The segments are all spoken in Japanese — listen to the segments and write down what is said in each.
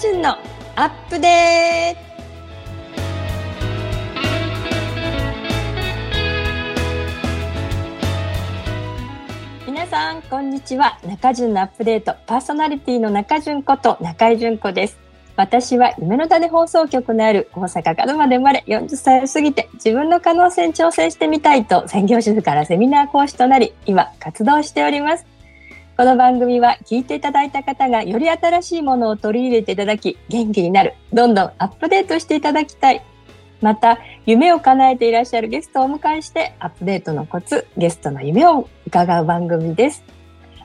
潤のアップデート。皆さんこんにちは。中潤のアップデート。パーソナリティの中潤こと中井純子です。私は夢の種放送局のある大阪門まで生まれ40歳を過ぎて自分の可能性に挑戦してみたいと専業主婦からセミナー講師となり今活動しております。この番組は聞いていただいた方がより新しいものを取り入れていただき元気になる。どんどんアップデートしていただきたいまた夢を叶えていらっしゃるゲストをお迎えしてアップデートのコツゲストの夢を伺う番組です。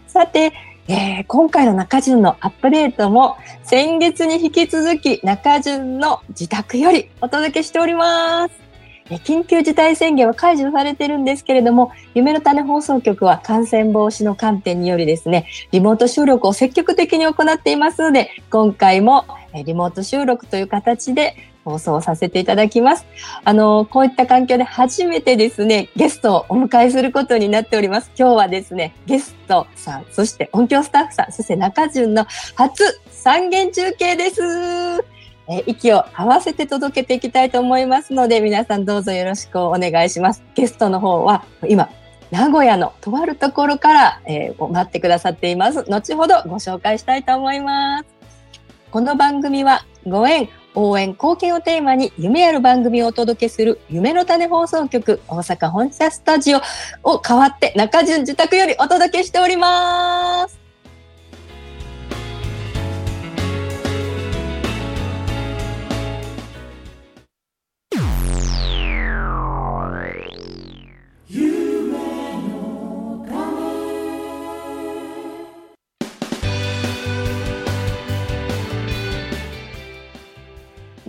さて、えー、今回の中順のアップデートも先月に引き続き中順の自宅よりお届けしております。緊急事態宣言は解除されてるんですけれども、夢の種放送局は感染防止の観点によりですね、リモート収録を積極的に行っていますので、今回もリモート収録という形で放送させていただきます。あの、こういった環境で初めてですね、ゲストをお迎えすることになっております。今日はですね、ゲストさん、そして音響スタッフさん、そして中順の初三元中継です。え息を合わせて届けていきたいと思いますので、皆さんどうぞよろしくお願いします。ゲストの方は、今、名古屋のとあるところから、えー、待ってくださっています。後ほどご紹介したいと思います。この番組は、ご縁、応援、貢献をテーマに夢ある番組をお届けする夢の種放送局大阪本社スタジオを代わって中順自宅よりお届けしております。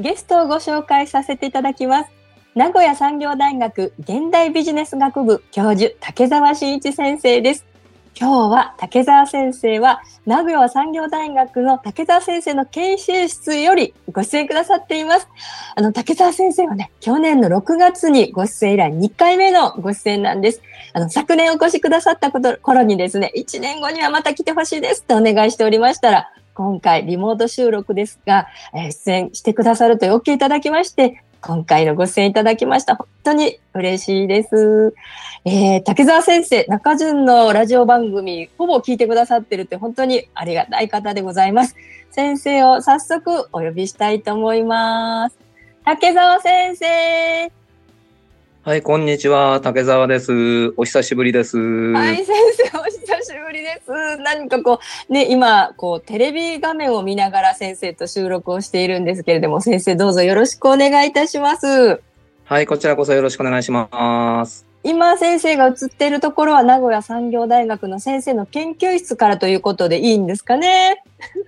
ゲストをご紹介させていただきます。名古屋産業大学現代ビジネス学部教授、竹澤真一先生です。今日は竹澤先生は名古屋産業大学の竹澤先生の研修室よりご出演くださっています。あの、竹澤先生はね、去年の6月にご出演以来2回目のご出演なんです。あの、昨年お越しくださったこと頃にですね、1年後にはまた来てほしいですってお願いしておりましたら、今回リモート収録ですが、えー、出演してくださるという OK いただきまして、今回のご出演いただきました。本当に嬉しいです。えー、竹澤先生、中順のラジオ番組、ほぼ聞いてくださってるって本当にありがたい方でございます。先生を早速お呼びしたいと思います。竹澤先生。はい、こんにちは。竹澤です。お久しぶりです。はい、先生、お久しぶりです。何かこう、ね、今、こう、テレビ画面を見ながら先生と収録をしているんですけれども、先生どうぞよろしくお願いいたします。はい、こちらこそよろしくお願いします。今先生が映っているところは名古屋産業大学の先生の研究室からということでいいんですかね？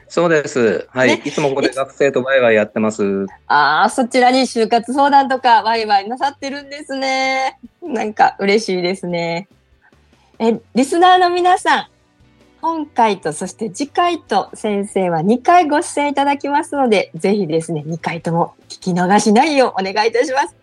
そうです。はい、ね、いつもここで学生とワイワイやってます。ああ、そちらに就活相談とかワイワイなさってるんですね。なんか嬉しいですね。え、リスナーの皆さん、今回とそして次回と先生は2回ご出演いただきますので、ぜひですね、2回とも聞き逃しないようお願いいたします。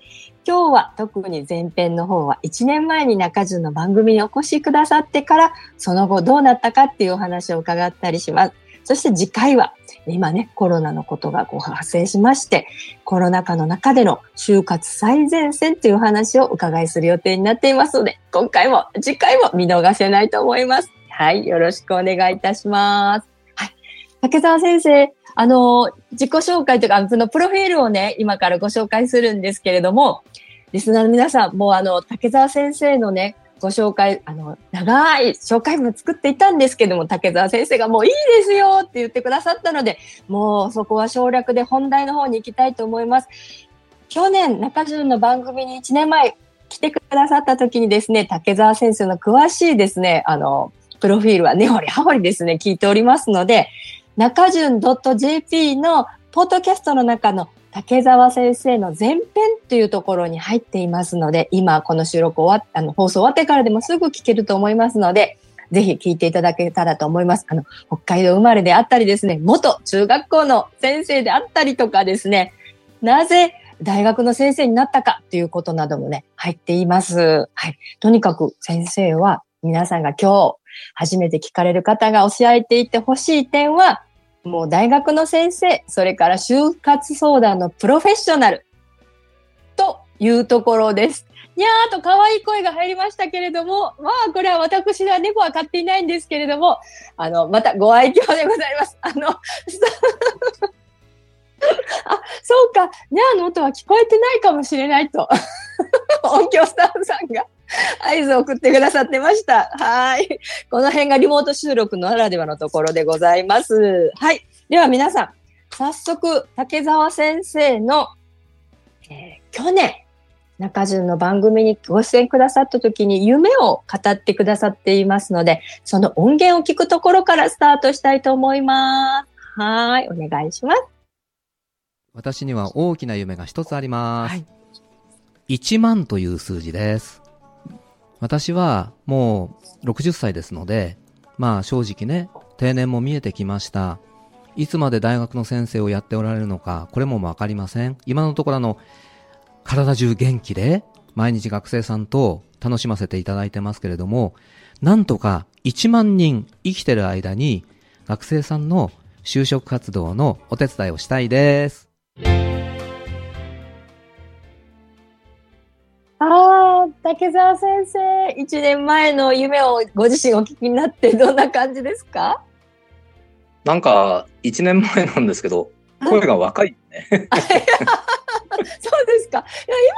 今日は特に前編の方は1年前に中順の番組にお越しくださってからその後どうなったかっていうお話を伺ったりします。そして次回は今ねコロナのことがこう発生しましてコロナ禍の中での就活最前線という話をお伺いする予定になっていますので今回も次回も見逃せないと思います。はい、よろしくお願いいたします。はい、竹澤先生、あの、自己紹介というか、そのプロフィールをね、今からご紹介するんですけれども、リスナーの皆さん、もうあの、竹澤先生のね、ご紹介、あの、長い紹介文作っていたんですけども、竹澤先生がもういいですよって言ってくださったので、もうそこは省略で本題の方に行きたいと思います。去年、中潤の番組に1年前来てくださった時にですね、竹澤先生の詳しいですね、あの、プロフィールは根掘り葉掘りですね、聞いておりますので、中順 .jp のポッドキャストの中の竹澤先生の前編というところに入っていますので、今この収録終わっあの放送終わってからでもすぐ聞けると思いますので、ぜひ聞いていただけたらと思います。あの、北海道生まれであったりですね、元中学校の先生であったりとかですね、なぜ大学の先生になったかっていうことなどもね、入っています。はい。とにかく先生は皆さんが今日初めて聞かれる方が教えていてほしい点は、もう大学の先生、それから就活相談のプロフェッショナルというところです。にゃーと可愛い声が入りましたけれども、まあこれは私は猫は飼っていないんですけれども、あの、またご愛嬌でございます。あの、あ、そうか、にゃーの音は聞こえてないかもしれないと、音響スタッフさんが合図を送ってくださってました。はい。この辺がリモート収録ならではのところでございます。はい。では皆さん、早速、竹澤先生の、えー去年、中順の番組にご出演くださった時に夢を語ってくださっていますので、その音源を聞くところからスタートしたいと思います。はい。お願いします。私には大きな夢が一つあります。はい1万という数字です。私はもう60歳ですので、まあ正直ね、定年も見えてきました。いつまで大学の先生をやっておられるのか、これもわかりません。今のところあの、体中元気で、毎日学生さんと楽しませていただいてますけれども、なんとか1万人生きてる間に、学生さんの就職活動のお手伝いをしたいです。ああ、竹澤先生、一年前の夢をご自身お聞きになってどんな感じですか？なんか、1年前なんですけど、声が若いね。そうですか。いや、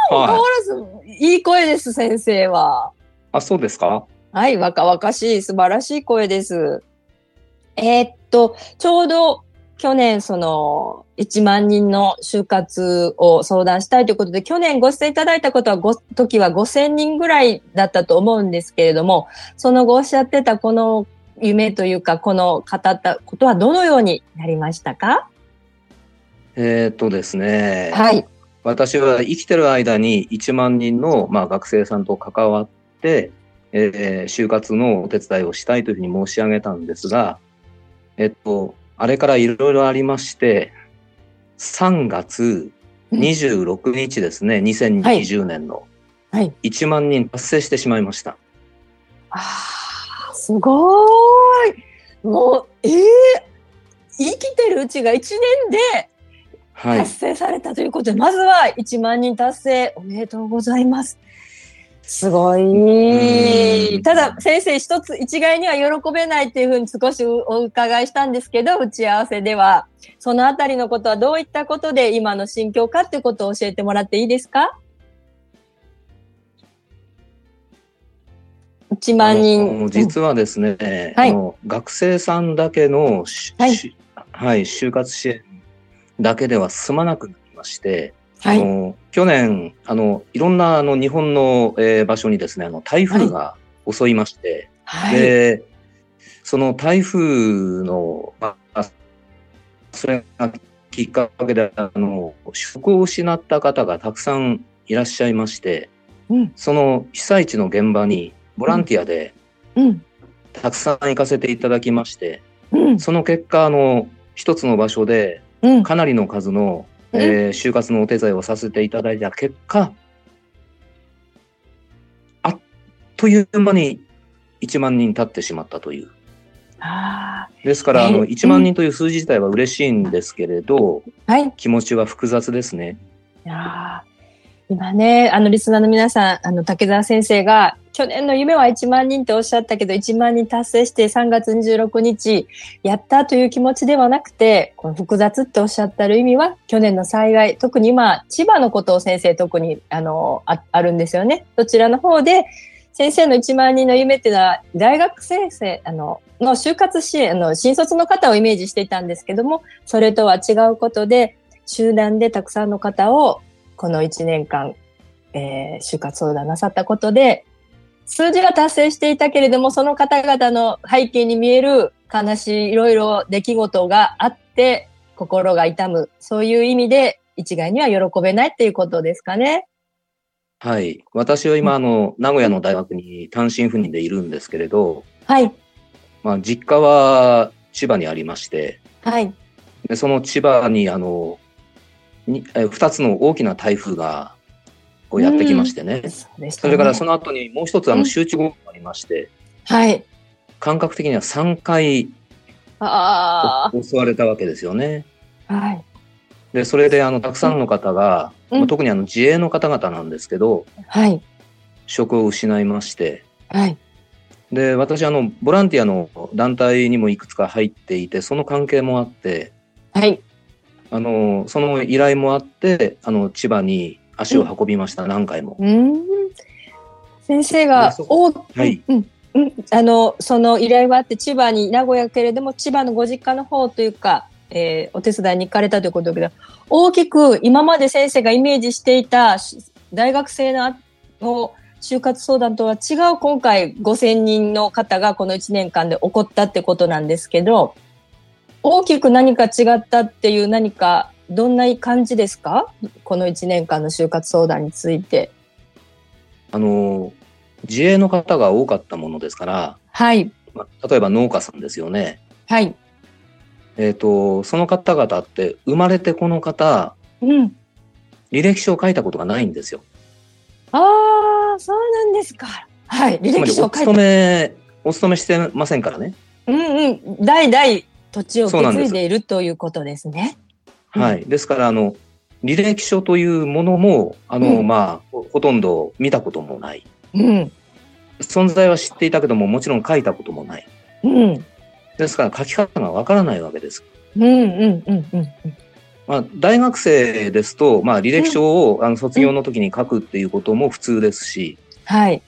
今も変わらず、いい声です、先生は。あ、そうですか？はい、若々しい、素晴らしい声です。えーっと、ちょうど去年、その、1万人の就活を相談したいということで、去年ご出演いただいたことはご、時は5000人ぐらいだったと思うんですけれども、その後おっしゃってたこの夢というか、この語ったことはどのようになりましたか？えーっとですね、はい。私は生きてる間に1万人の、まあ、学生さんと関わって、えー就活のお手伝いをしたいというふうに申し上げたんですが、えっと、あれからいろいろありまして、3月26日ですね、2020年のはい。1万人達成してしまいました。ああ、すごーい。もう、ええ生きてるうちが1年ではい達。成されたということで、まずは1万人達成おめでとうございます。すごうい。んただ、先生一つ、一概には喜べないっていうふうに少しお伺いしたんですけど、打ち合わせでは、そのあたりのことはどういったことで今の心境かっていうことを教えてもらっていいですか ?1 万人。実はですね、はい学生さんだけのし、はいしはい、就活支援だけでは済まなくなりまして、はい。あの去年あの、いろんなあの日本の、えー場所にですねあの台風が襲いまして、はい。でその台風の、まあ、それがきっかけであの職を失った方がたくさんいらっしゃいまして、うんその被災地の現場にボランティアでうん。たくさん行かせていただきまして、うん。その結果あの一つの場所でうん。かなりの数の、うんえー就活のお手伝いをさせていただいた結果あっという間に1万人経ってしまったという。あですから、あの、えー1万人という数字自体は嬉しいんですけれど、あ。はい。気持ちは複雑ですね。いやー今ね、あの、リスナーの皆さん、あの、竹澤先生が、去年の夢は1万人っておっしゃったけど、1万人達成して3月26日、やったという気持ちではなくて、この複雑っておっしゃってる意味は、去年の幸い、特に今、千葉のことを先生特に、あの、ああるんですよね。どちらの方で、先生の1万人の夢っていうのは、大学生生、あの、の就活支援、あの、新卒の方をイメージしていたんですけども、それとは違うことで、集団でたくさんの方をこの1年間、えー就活相談なさったことで、数字は達成していたけれども、その方々の背景に見える悲しいいろいろ出来事があって、心が痛む。そういう意味で、一概には喜べないっていうことですかね。はい。私は今、あの、名古屋の大学に単身赴任でいるんですけれど、はい。まあ、実家は千葉にありまして、はい。でその千葉に、あの、にえ2つの大きな台風がこうやってきましてね。そうでした、ね。それからその後にもう一つあうんの集中豪雨がありまして、はい。感覚的には3回あ襲われたわけですよね。あ。はい。で、それであの、たくさんの方が、うんまあ特にあの自衛の方々なんですけど、はい。職を失いまして、はい。で、私あの、ボランティアの団体にもいくつか入っていて、その関係もあって、はい。あの、その依頼もあって、あの、千葉に足を運びました、何回も。うーん。先生がはいうんうん、あのその依頼はあって千葉に名古屋けれども千葉のご実家の方というか、えーお手伝いに行かれたということだけど大きく今まで先生がイメージしていたし大学生のの就活相談とは違う今回5,000人の方がこの1年間で起こったってことなんですけど大きく何か違ったっていう何かどんな感じですか？この1年間の就活相談について。あの、自営の方が多かったものですから、はいまあ例えば農家さんですよね。はいえっ、と、その方々って生まれてこの方、うん履歴書を書いたことがないんですよ。ああ、そうなんですか。はい、履歴書を書いて。勤め、お勤めしてませんからね。うんうん、代々土地を受け継いでいるということですね。うんはい。ですから、あの、履歴書というものも、あの、うんまあ、ほほとんど見たこともない。うん、存在は知っていたけども、もちろん書いたこともない。うん、ですから、書き方がわからないわけです。うん、うん、うん、うん。まあ、大学生ですと、まあ、履歴書を、あの卒業の時に書くっていうことも普通ですし、はい、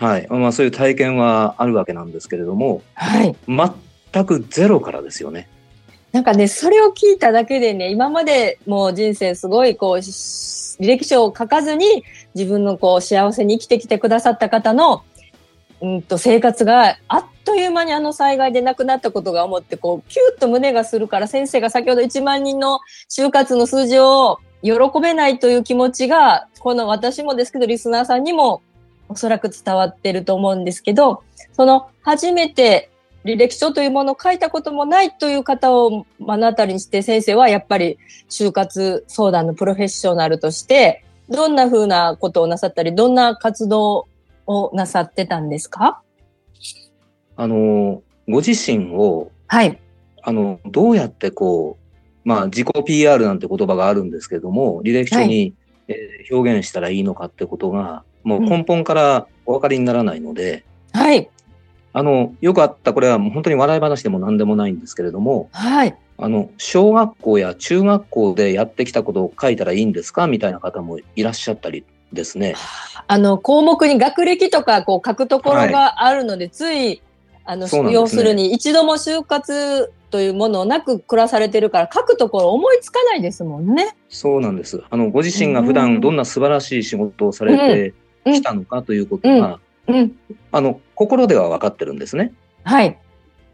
はい。まあ、そういう体験はあるわけなんですけれども、はい。全くゼロからですよね。なんかね、それを聞いただけでね、今までもう人生すごいこう、履歴書を書かずに自分のこう幸せに生きてきてくださった方の、うんと生活があっという間にあの災害で亡くなったことが思って、こう、キュッと胸がするから先生が先ほど1万人の就活の数字を喜べないという気持ちが、この私もですけど、リスナーさんにもおそらく伝わってると思うんですけど、その初めて履歴書というものを書いたこともないという方を目の当たりにして先生はやっぱり就活相談のプロフェッショナルとしてどんなふうなことをなさったりどんな活動をなさってたんですか？あの、ご自身を、はい。あの、どうやってこう、まあ、自己 PR なんて言葉があるんですけれども、履歴書に、えー表現したらいいのかってことが、もう根本からお分かりにならないので、はい。あの、よくあった、これはもう本当に笑い話でも何でもないんですけれども、はい。あの、小学校や中学校でやってきたことを書いたらいいんですか？みたいな方もいらっしゃったりですね。あの、項目に学歴とかこう書くところがあるので、つい、あの、ね要するに一度も就活というものをなく暮らされてるから書くところ思いつかないですもんね。そうなんです。あの、ご自身が普うん段どんな素晴らしい仕事をされてうんきたのかということが、うん。あの、心では分かってるんですね。はい。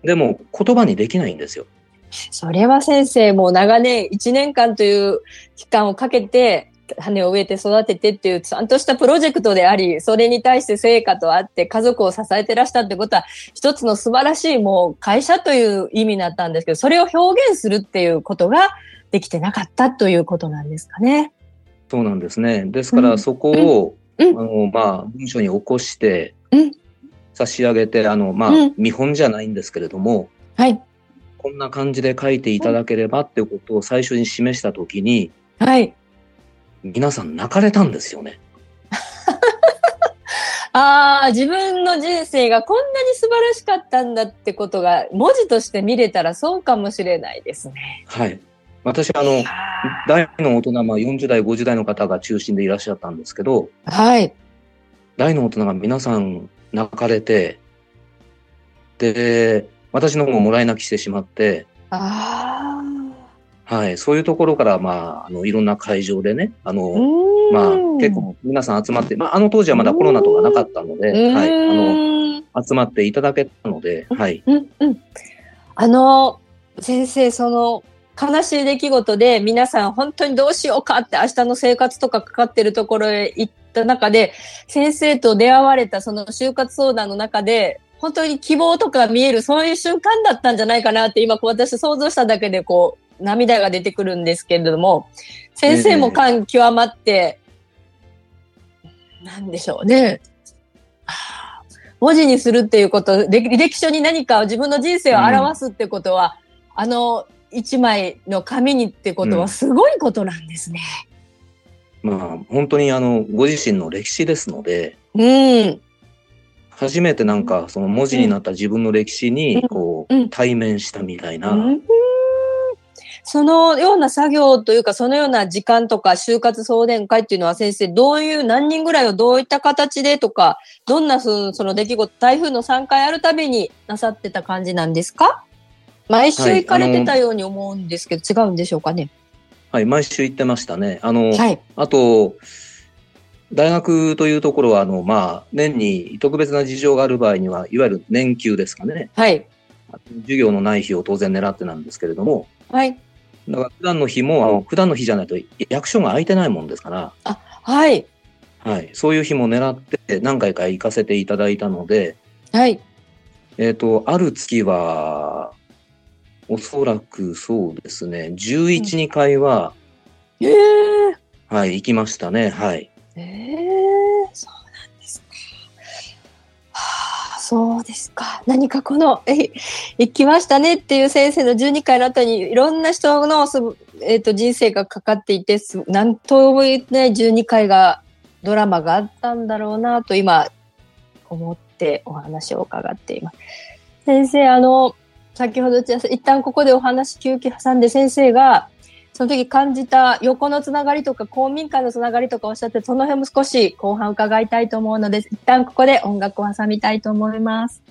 でも、言葉にできないんですよ。それは先生もう長年1年間という期間をかけて種を植えて育ててっていうちゃんとしたプロジェクトでありそれに対して成果とあって家族を支えてらしたってことは一つの素晴らしいもう会社という意味になったんですけどそれを表現するっていうことができてなかったということなんですかね。そうなんですね。ですから、うんそこを、うんあの、まあ、文章に起こしてうん、差し上げて、あの、まあ、うん見本じゃないんですけれども、はい。こんな感じで書いていただければっていうことを最初に示したときに、はい。皆さん泣かれたんですよね。ああ、自分の人生がこんなに素晴らしかったんだってことが文字として見れたらそうかもしれないですね。はい。私、あの、大の大人、まあ、40代、50代の方が中心でいらっしゃったんですけど、はい。大の大人が皆さん泣かれて、で、私の方ももらい泣きしてしまって、あはい、そういうところから、まあ、あの、いろんな会場でね、ああ。の、まあ、結構皆さん集まって、まあ、あの当時はまだコロナとかなかったので、はい、あの、の、集まっていただけたので、はい、うんうん。あの、先生、その、悲しい出来事で皆さん本当にどうしようかって明日の生活とかかかってるところへ行った中で、先生と出会われたその就活相談の中で、本当に希望とか見える、そういう瞬間だったんじゃないかなって、今こう私想像しただけでこう、涙が出てくるんですけれども、先生も感極まって、なんでしょうね。はあ文字にするっていうこと、歴書に何か自分の人生を表すってことは、あの一枚の紙にってことはすごいことなんですね。まあ、本当にあの、ご自身の歴史ですので、うん。初めてなんかその文字になった自分の歴史にうん。こうん。う対面したみたいな、うん。そのような作業というか、そのような時間とか、就活総伝会っていうのは先生、どういう、何人ぐらいをどういった形でとか、どんなそのその出来事、台風の3回あるたびになさってた感じなんですか？毎週行かれてたように思うんですけど、違うんでしょうかね？はい、毎週行ってましたね。あの、はい。あと、大学というところは、あの、まあ、年に特別な事情がある場合には、いわゆる年休ですかね。はい。授業のない日を当然狙ってなんですけれども、はい。だから普段の日も、あの普段の日じゃないと役所が空いてないもんですから、はい。はい、そういう日も狙って何回か行かせていただいたので、はい。えっ、と、ある月は、おそらくそうですね、11、2回は、ええはい、行きましたね。はい。ええそうなんですか。はあ、そうですか。何かこの、え、行きましたねっていう先生の12回の後に、いろんな人のす、えっ、と、人生がかかっていて、すなんとも言えない12回が、ドラマがあったんだろうなと、今、思ってお話を伺っています。先生、あの、先ほど、一旦ここでお話休憩挟んで、先生が、その時感じた横のつながりとか公民館のつながりとかおっしゃって、その辺も少し後半伺いたいと思うので、一旦ここで音楽を挟みたいと思います。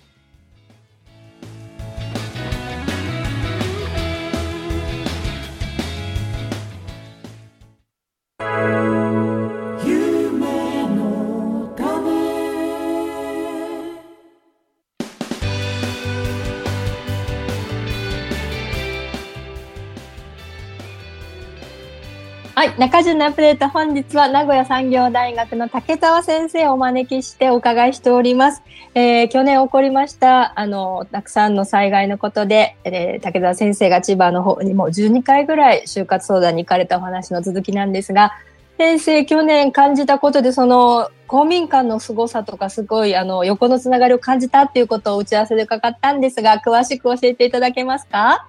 い、中順のアップデート、本日は名古屋産業大学の竹澤先生をお招きしてお伺いしております。えー去年起こりました、あの、たくさんの災害のことで、えー竹澤先生が千葉の方にも12回ぐらい就活相談に行かれたお話の続きなんですが、先生、去年感じたことで、その、公民館の凄さとか、すごい、あの、横のつながりを感じたっていうことを打ち合わせで伺ったんですが、詳しく教えていただけますか？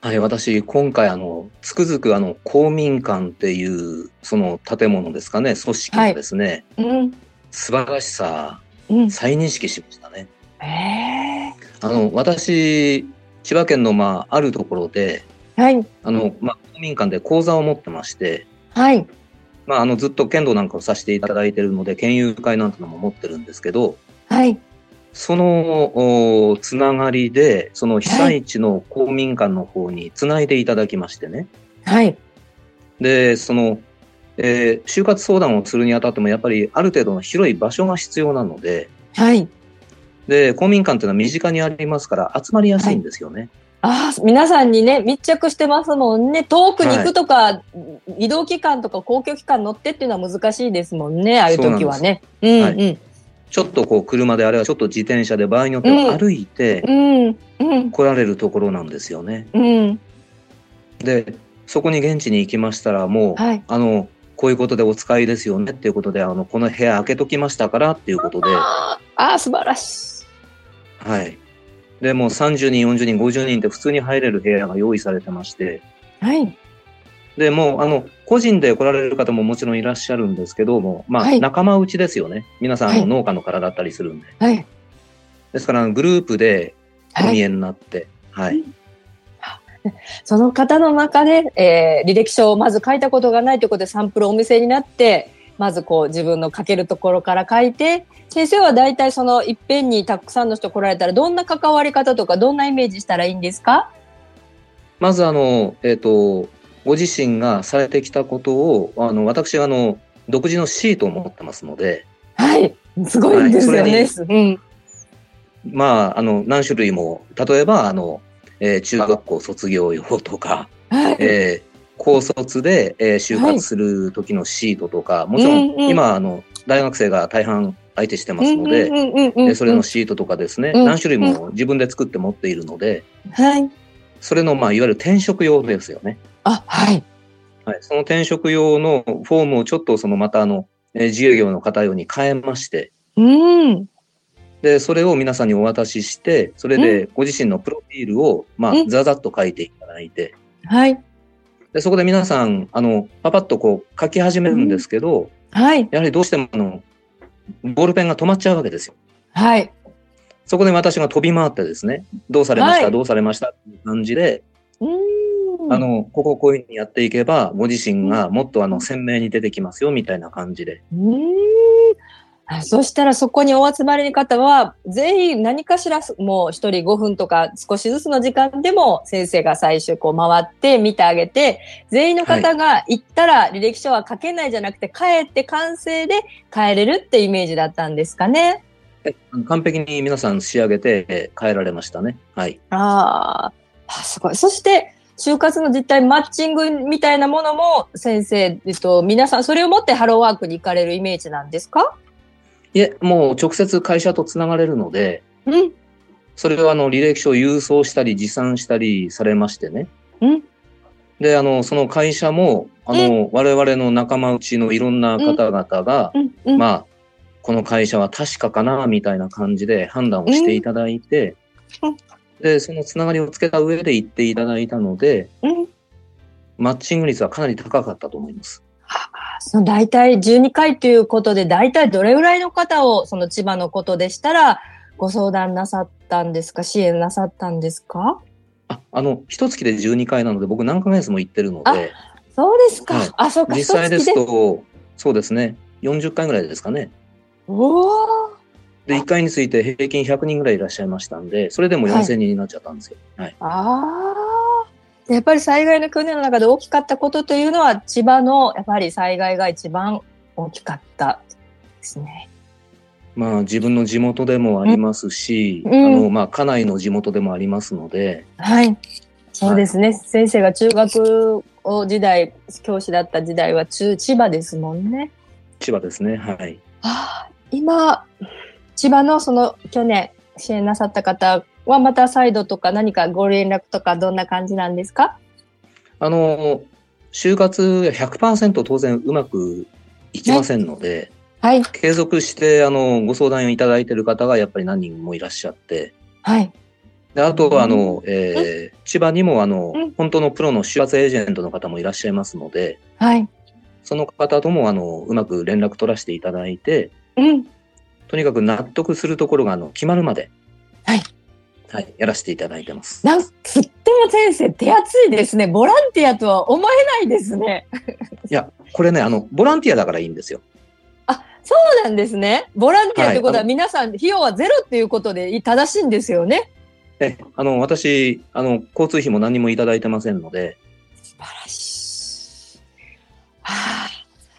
はい、私、今回、あの、つくづく、あの、公民館っていう、その建物ですかね、組織のですね、うん。素晴らしさ、うん。再認識しましたね。へあの、私、千葉県の、まあ、あるところで、ーはい。あの、まあ、公民館で講座を持ってまして、はい。まあ、あの、ずっと剣道なんかをさせていただいているので、県友会なんてのも持ってるんですけど、はい。その、おつながりで、その被災地の公民館の方につないでいただきましてね。はい。で、その、えー就活相談をするにあたっても、やっぱりある程度の広い場所が必要なので、はい。で、公民館っていうのは身近にありますから集まりやすいんですよね。ああ、皆さんにね、密着してますもんね。遠くに行くとか、移動期間とか公共機関乗ってっていうのは難しいですもんね、ああいう時はね。うん、はうん。ちょっとこう車であれはちょっと自転車で場合によっては歩いてうん、うん、来られるところなんですよね。うん。で、そこに現地に行きましたらもう、はい。あの、こういうことでお使いですよねっていうことで、あの、この部屋開けときましたからっていうことで、あーあー、素晴らしはい。で、もう30人、40人、50人って普通に入れる部屋が用意されてまして、い。はい。で、もう、あの、個人で来られる方ももちろんいらっしゃるんですけども、まあ、はい仲間内ですよね。皆さん、はい農家の方だったりするんで。はい。ですから、グループでおはい。見えになって、はい。その方の中で、えー履歴書をまず書いたことがないということでサンプルをお見せになって、まずこう自分の書けるところから書いて、先生は大体そのいっぺんにたくさんの人来られたらどんな関わり方とかどんなイメージしたらいいんですか？まず、あの、えっ、と、ご自身がされてきたことを、あの、私、あの、独自のシートを持ってますので、はい。すごいですよね。うん。まあ、あの、何種類も、例えば、あの、えー中学校卒業用とか、はい。えー高卒で、えー就活する時のシートとか、もちろん、うんうん今、あの、大学生が大半相手してますので、うそれのシートとかですね、うん何種類も自分で作って持っているので、はい。それの、まあ、いわゆる転職用ですよね。あ、はい。はい。その転職用のフォームをちょっと、その、また、あの、えー自営業の方用に変えまして、うん。で、それを皆さんにお渡しして、それでご自身のプロフィールを、まあう、んざざっと書いていただいて、はい。で、そこで皆さん、あの、パパッとこう書き始めるんですけど、はい。やはりどうしてもあの、ボールペンが止まっちゃうわけですよ。はい。そこで私が飛び回ってですね、どうされました、はいどうされましたっていう感じで、うあの、ここをこういうふうにやっていけば、ご自身がもっとあの、鮮明に出てきますよ、みたいな感じで。うーんあそしたらそこにお集まりの方は、ぜひ何かしら、もう一人5分とか少しずつの時間でも先生が最初こう回って見てあげて、全員の方が行ったら履歴書は書けないじゃなくて、帰って完成で帰れるってイメージだったんですかね。完璧に皆さん仕上げてえー帰られましたね。はい。あーあ、すごい。そして、就活の実態、マッチングみたいなものも先生、えっと、皆さんそれを持ってハローワークに行かれるイメージなんですか？いえ、もう直接会社とつながれるので、うん。それをあの、履歴書を郵送したり、持参したりされましてね。うん。で、あの、その会社も、あの、我々の仲間内のいろんな方々が、うん。うん。まあ、この会社は確かかな、みたいな感じで判断をしていただいて、うんで、そのつながりをつけた上で行っていただいたので、うん。マッチング率はかなり高かったと思います。その大体12回ということで、大体どれぐらいの方を、その千葉のことでしたら、ご相談なさったんですか？支援なさったんですか？あ、あの、一月で12回なので、僕何ヶ月も行ってるのあで、そうですか。はいあ、そうか。実際ですと、そうですね、40回ぐらいですかね。おーで、1回について平均100人ぐらいいらっしゃいましたんで、それでも4000人になっちゃったんですよ。はい。ああ。やっぱり災害の訓練の中で大きかったことというのは、千葉のやっぱり災害が一番大きかったですね。まあ、自分の地元でもありますし、うんあの、まあ、家内の地元でもありますので、はい。そうですね。先生が中学を時代、教師だった時代は中、千葉ですもんね。千葉ですね。はい。はあ、今、千葉のその去年支援なさった方はまた再度とか何かご連絡とかどんな感じなんですか？あの、就活100%当然うまくいきませんので、はい。継続して、あの、ご相談をいただいている方がやっぱり何人もいらっしゃって、はい。であとは、あの、えー千葉にも、あのうん、本当のプロの就活エージェントの方もいらっしゃいますので、はい。その方とも、あの、うまく連絡取らせていただいて、うん。とにかく納得するところが、あの、決まるまで、はい。はい、やらせていただいてます。なんとっても先生手厚いですね。ボランティアとは思えないですね。いや、これね、あの、ボランティアだからいいんですよ。あ、そうなんですね。ボランティアということは皆さん費用はゼロっていうことで正しいんですよね。え、あの、私、あの、交通費も何もいただいてませんので、素晴らしい。はあ、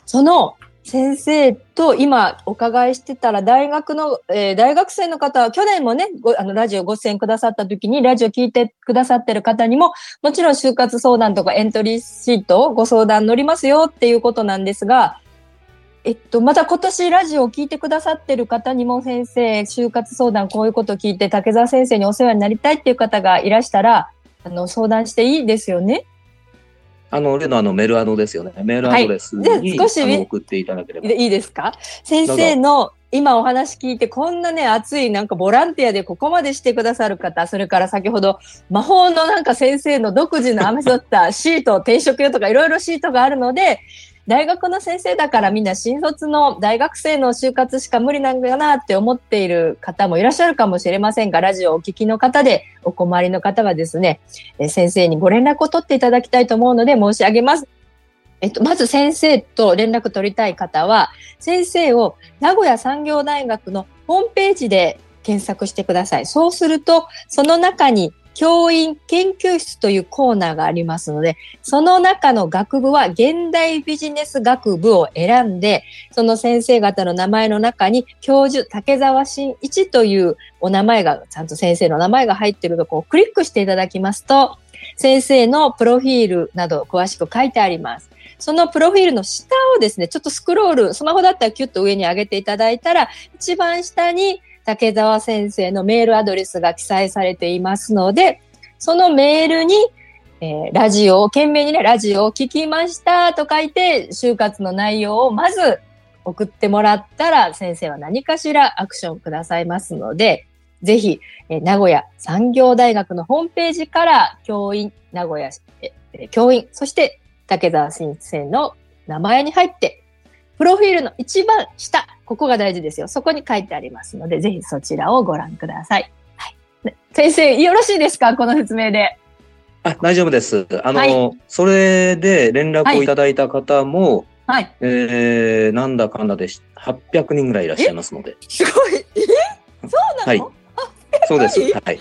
その先生と今お伺いしてたら大学の、えー大学生の方は去年もねごあのラジオご出演くださった時にラジオ聞いてくださってる方にももちろん就活相談とかエントリーシートをご相談乗りますよっていうことなんですがえっと、また今年ラジオを聞いてくださってる方にも先生、就活相談こういうこと聞いて竹澤先生にお世話になりたいっていう方がいらしたら、あの、相談していいですよね？あの、例のあの、メールアドですよね。メールアドレスに、はい少し送っていただければ。でいいですか？先生の今お話聞いてこんなね熱いなんかボランティアでここまでしてくださる方それから先ほど魔法のなんか先生の独自の編み沿ったシート転職用とかいろいろシートがあるので大学の先生だからみんな新卒の大学生の就活しか無理なんだなって思っている方もいらっしゃるかもしれませんがラジオをお聞きの方でお困りの方はですねえ先生にご連絡を取っていただきたいと思うので申し上げます。えっと、まず先生と連絡取りたい方は、先生を名古屋産業大学のホームページで検索してください。そうすると、その中に教員研究室というコーナーがありますので、その中の学部は現代ビジネス学部を選んで、その先生方の名前の中に教授竹澤真一というお名前が、ちゃんと先生の名前が入っているとこをクリックしていただきますと、先生のプロフィールなど詳しく書いてあります。そのプロフィールの下をですね、ちょっとスクロール、スマホだったらキュッと上に上げていただいたら、一番下に竹澤先生のメールアドレスが記載されていますので、そのメールに、えーラジオを、懸命にね、ラジオを聞きましたと書いて、就活の内容をまず送ってもらったら先生は何かしらアクションくださいますので、ぜひ、え名古屋産業大学のホームページから教員、名古屋え教員、そして竹澤先生の名前に入って、プロフィールの一番下、ここが大事ですよ。そこに書いてありますので、ぜひそちらをご覧ください。はい、先生、よろしいですか？この説明で。あ、大丈夫です。あの、はい、それで連絡をいただいた方も、はい。えー、なんだかんだで800人ぐらいいらっしゃいますので。すごい。え？そうなの、はい、そうです。はい。皆さん、えー、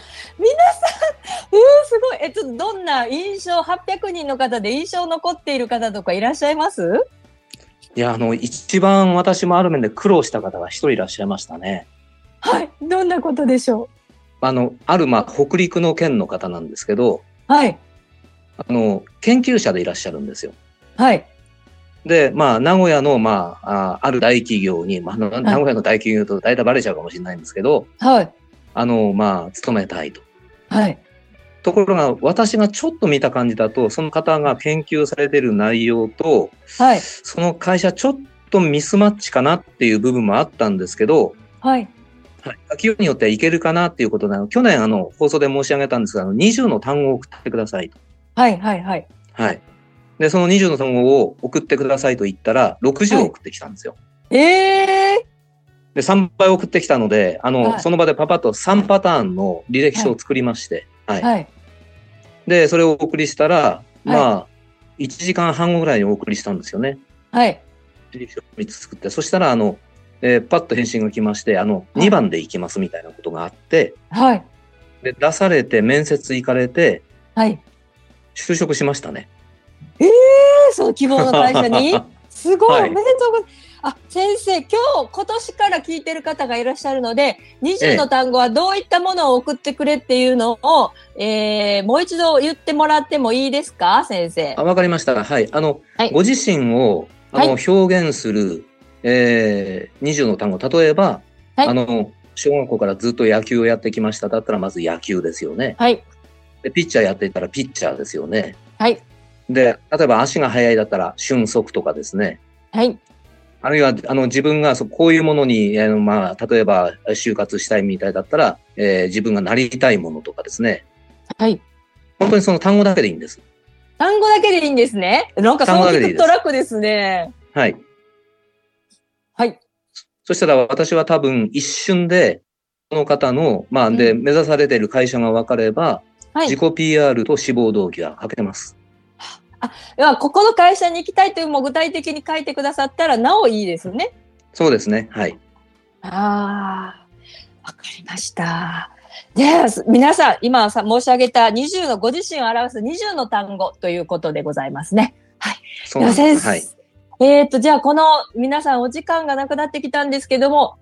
すごい。え、ちょっとどんな印象、800人の方で印象残っている方とかいらっしゃいます？いや、あの、一番私もある面で苦労した方が一人いらっしゃいましたね。はい。どんなことでしょう？あの、ある、まあ、北陸の県の方なんですけど、はい。あの、研究者でいらっしゃるんですよ。はい。で、まあ、名古屋の、まあ、あある大企業に、まあ、名古屋の大企業と大体バレちゃうかもしれないんですけど、はい。あの、まあ、勤めたいと。はい。ところが、私がちょっと見た感じだと、その方が研究されている内容と、はい。その会社ちょっとミスマッチかなっていう部分もあったんですけど、はい。はい、企業によってはいけるかなっていうことなの去年あの放送で申し上げたんですが、20の単語を送ってくださいと。はいはいはい。はい。で、その20の単語を送ってくださいと言ったら、60送ってきたんですよ。はい、ええー、で、3倍送ってきたので、あの、はい、その場でパパッと3パターンの履歴書を作りまして、はい。はい、で、それをお送りしたら、まあ、1時間半後ぐらいにお送りしたんですよね。はい。履歴書を3つ作って、そしたら、あの、えー、パッと返信が来まして、あの、2番で行きますみたいなことがあって、はい。で、出されて、面接行かれて、はい。就職しましたね。ええー、その希望の会社に？すごい、はい、おめでとうございます。あ、先生、今日、今年から聞いてる方がいらっしゃるので、20の単語はどういったものを送ってくれっていうのを、ええー、もう一度言ってもらってもいいですか、先生。あ、わかりました。はい。あの、はい、ご自身を、あの、はい、表現する、えー、20の単語、例えば、はい、あの、小学校からずっと野球をやってきましただったら、まず野球ですよね。はい。で、ピッチャーやっていたらピッチャーですよね。はい。で、例えば足が速いだったら俊足とかですね。はい。あるいは、あの、自分がそこういうものに、あのまあ、例えば就活したいみたいだったら、えー、自分がなりたいものとかですね。はい。本当にその単語だけでいいんです。単語だけでいいんですね。なんかそう聞くと楽ですね。はい。はい。そしたら私は多分一瞬で、この方の、まあ、で、目指されている会社が分かれば、はい、自己 PR と志望動機は書けます。あ、ここの会社に行きたいというも具体的に書いてくださったらなおいいですね。そうですね。はい。ああ、わかりました。で、皆さん、今さ申し上げた20のご自身を表す20の単語ということでございますね。はい。そうです。はい。えっ、ー、と、じゃあ、この皆さんお時間がなくなってきたんですけども、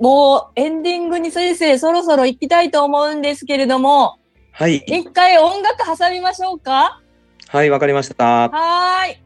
もうエンディングに先生そろそろ行きたいと思うんですけれども、はい。一回音楽挟みましょうか？はい、わかりました。はい。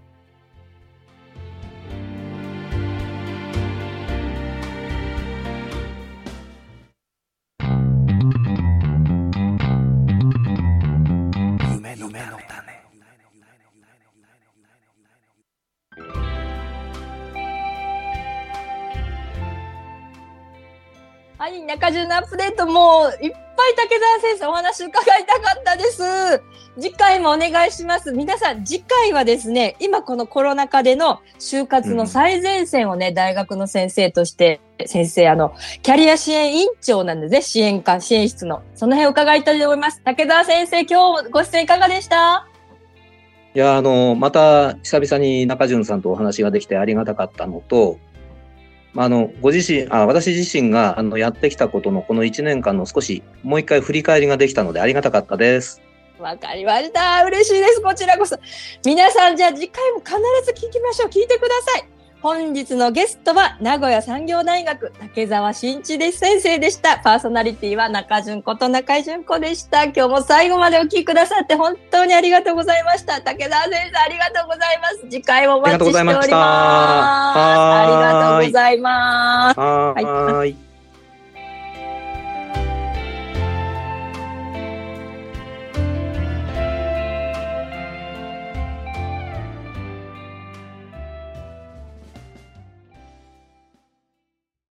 はい、中中のアップデートもういっぱい竹澤先生お話伺いたかったです。次回もお願いします。皆さん、次回はですね、今このコロナ禍での就活の最前線をね、うん、大学の先生として、先生、あの、キャリア支援委員長なんですね、支援官、支援室の。その辺伺いたいと思います。竹澤先生、今日ご出演いかがでした？いや、あの、また久々に中潤さんとお話ができてありがたかったのと、あの、ご自身、あ私自身があのやってきたことのこの1年間の少しもう一回振り返りができたのでありがたかったです。わかりました。嬉しいです。こちらこそ。皆さん、じゃあ次回も必ず聞きましょう。聞いてください。本日のゲストは名古屋産業大学竹澤真一です先生でした。パーソナリティは中淳こと中井淳子でした。今日も最後までお聞きくださって本当にありがとうございました。竹澤先生ありがとうございます。次回もお待ちしております。ありがとうございます。はい。